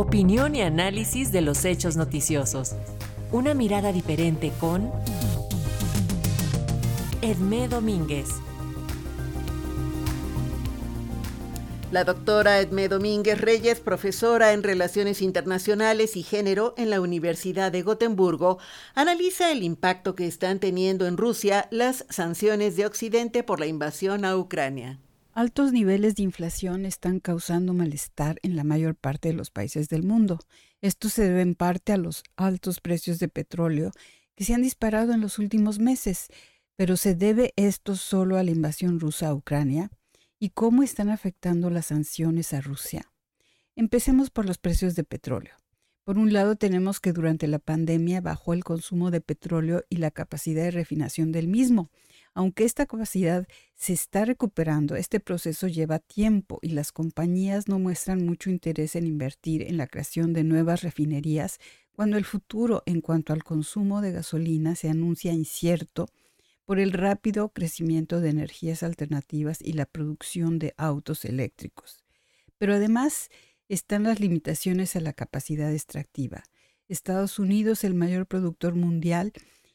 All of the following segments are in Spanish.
Opinión y análisis de los hechos noticiosos. Una mirada diferente con Edmé Domínguez. La doctora Edmé Domínguez Reyes, profesora en Relaciones Internacionales y Género en la Universidad de Gotemburgo, analiza el impacto que están teniendo en Rusia las sanciones de Occidente por la invasión a Ucrania. Altos niveles de inflación están causando malestar en la mayor parte de los países del mundo. Esto se debe en parte a los altos precios de petróleo que se han disparado en los últimos meses, pero se debe esto solo a la invasión rusa a Ucrania y cómo están afectando las sanciones a Rusia. Empecemos por los precios de petróleo. Por un lado, tenemos que durante la pandemia bajó el consumo de petróleo y la capacidad de refinación del mismo. Aunque esta capacidad se está recuperando, este proceso lleva tiempo y las compañías no muestran mucho interés en invertir en la creación de nuevas refinerías cuando el futuro en cuanto al consumo de gasolina se anuncia incierto por el rápido crecimiento de energías alternativas y la producción de autos eléctricos. Pero además están las limitaciones a la capacidad extractiva. Estados Unidos, el mayor productor mundial,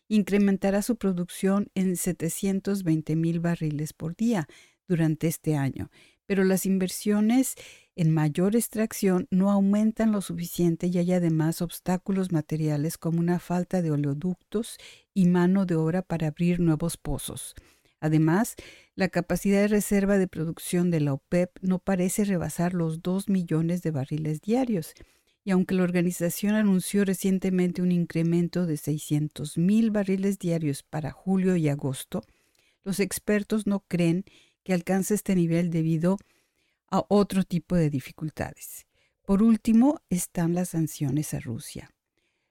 incrementará su producción en 720 mil barriles por día durante este año, pero las inversiones en mayor extracción no aumentan lo suficiente y hay además obstáculos materiales como una falta de oleoductos y mano de obra para abrir nuevos pozos. Además, la capacidad de reserva de producción de la OPEP no parece rebasar los 2 millones de barriles diarios. Y aunque la organización anunció recientemente un incremento de 600 mil barriles diarios para julio y agosto, los expertos no creen que alcance este nivel debido a otro tipo de dificultades. Por último, están las sanciones a Rusia.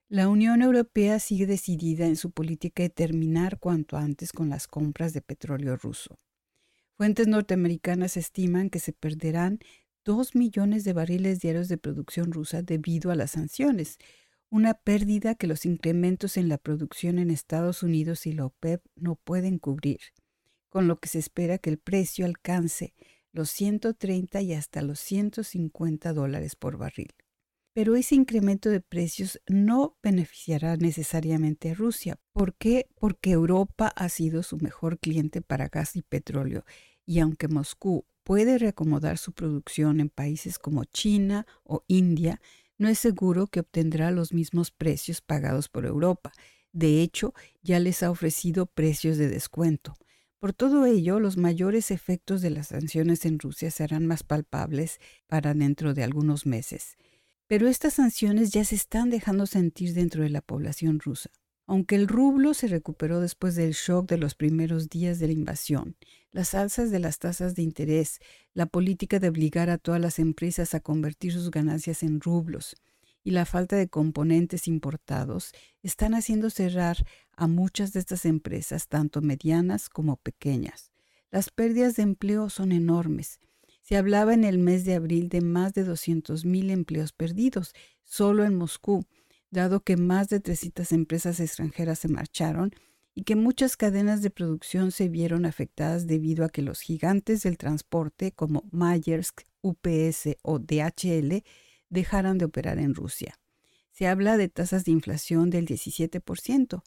La Unión Europea sigue decidida en su política de terminar cuanto antes con las compras de petróleo ruso. Fuentes norteamericanas estiman que se perderán 2 millones de barriles diarios de producción rusa debido a las sanciones, una pérdida que los incrementos en la producción en Estados Unidos y la OPEP no pueden cubrir, con lo que se espera que el precio alcance los 130 y hasta los 150 dólares por barril. Pero ese incremento de precios no beneficiará necesariamente a Rusia. ¿Por qué? Porque Europa ha sido su mejor cliente para gas y petróleo. Y aunque Moscú puede reacomodar su producción en países como China o India, no es seguro que obtendrá los mismos precios pagados por Europa. De hecho, ya les ha ofrecido precios de descuento. Por todo ello, los mayores efectos de las sanciones en Rusia serán más palpables para dentro de algunos meses. Pero estas sanciones ya se están dejando sentir dentro de la población rusa. Aunque el rublo se recuperó después del shock de los primeros días de la invasión, las alzas de las tasas de interés, la política de obligar a todas las empresas a convertir sus ganancias en rublos, y la falta de componentes importados están haciendo cerrar a muchas de estas empresas, tanto medianas como pequeñas. Las pérdidas de empleo son enormes. Se hablaba en el mes de abril de más de 200.000 empleos perdidos solo en Moscú, dado que más de 300 empresas extranjeras se marcharon y que muchas cadenas de producción se vieron afectadas debido a que los gigantes del transporte como Maersk, UPS o DHL dejaran de operar en Rusia. Se habla de tasas de inflación del 17%,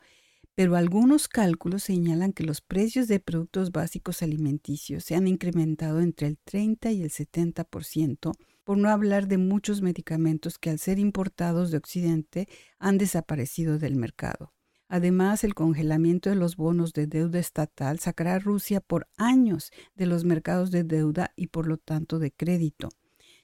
pero algunos cálculos señalan que los precios de productos básicos alimenticios se han incrementado entre el 30 y el 70%, por no hablar de muchos medicamentos que al ser importados de Occidente han desaparecido del mercado. Además, el congelamiento de los bonos de deuda estatal sacará a Rusia por años de los mercados de deuda y por lo tanto de crédito.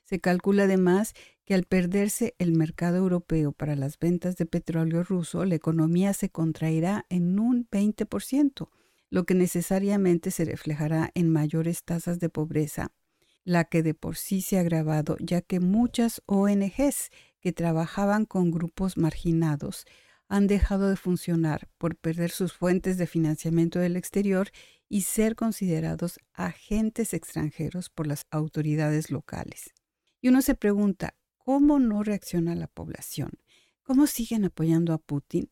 Se calcula además que al perderse el mercado europeo para las ventas de petróleo ruso, la economía se contraerá en un 20%, lo que necesariamente se reflejará en mayores tasas de pobreza, la que de por sí se ha agravado ya que muchas ONGs que trabajaban con grupos marginados han dejado de funcionar por perder sus fuentes de financiamiento del exterior y ser considerados agentes extranjeros por las autoridades locales. Y uno se pregunta, ¿cómo no reacciona la población? ¿Cómo siguen apoyando a Putin?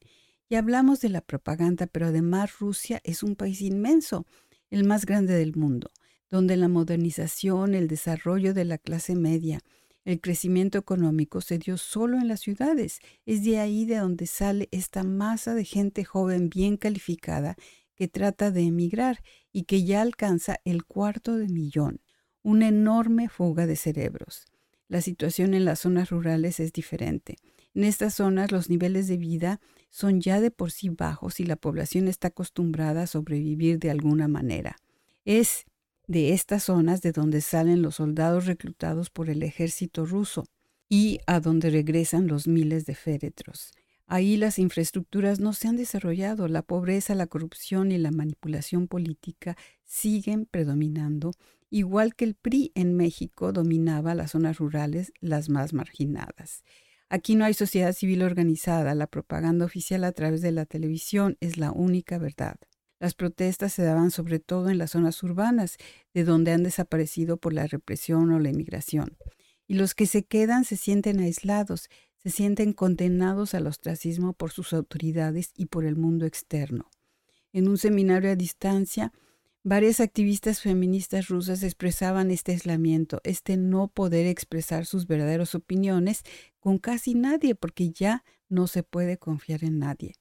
Y hablamos de la propaganda, pero además Rusia es un país inmenso, el más grande del mundo, donde la modernización, el desarrollo de la clase media, El crecimiento económico se dio solo en las ciudades. Es de ahí de donde sale esta masa de gente joven bien calificada que trata de emigrar y que ya alcanza el cuarto de millón. Una enorme fuga de cerebros. La situación en las zonas rurales es diferente. En estas zonas los niveles de vida son ya de por sí bajos y la población está acostumbrada a sobrevivir de alguna manera. Es de estas zonas de donde salen los soldados reclutados por el ejército ruso y a donde regresan los miles de féretros. Ahí las infraestructuras no se han desarrollado, la pobreza, la corrupción y la manipulación política siguen predominando, igual que el PRI en México dominaba las zonas rurales, las más marginadas. Aquí no hay sociedad civil organizada, la propaganda oficial a través de la televisión es la única verdad. Las protestas se daban sobre todo en las zonas urbanas, de donde han desaparecido por la represión o la inmigración. Y los que se quedan se sienten aislados, se sienten condenados al ostracismo por sus autoridades y por el mundo externo. En un seminario a distancia, varias activistas feministas rusas expresaban este aislamiento, este no poder expresar sus verdaderas opiniones con casi nadie, porque ya no se puede confiar en nadie.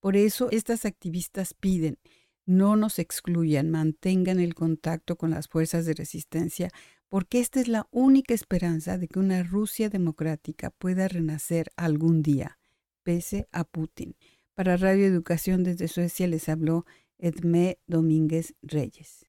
Por eso estas activistas piden, no nos excluyan, mantengan el contacto con las fuerzas de resistencia, porque esta es la única esperanza de que una Rusia democrática pueda renacer algún día, pese a Putin. Para Radio Educación desde Suecia les habló Edmé Domínguez Reyes.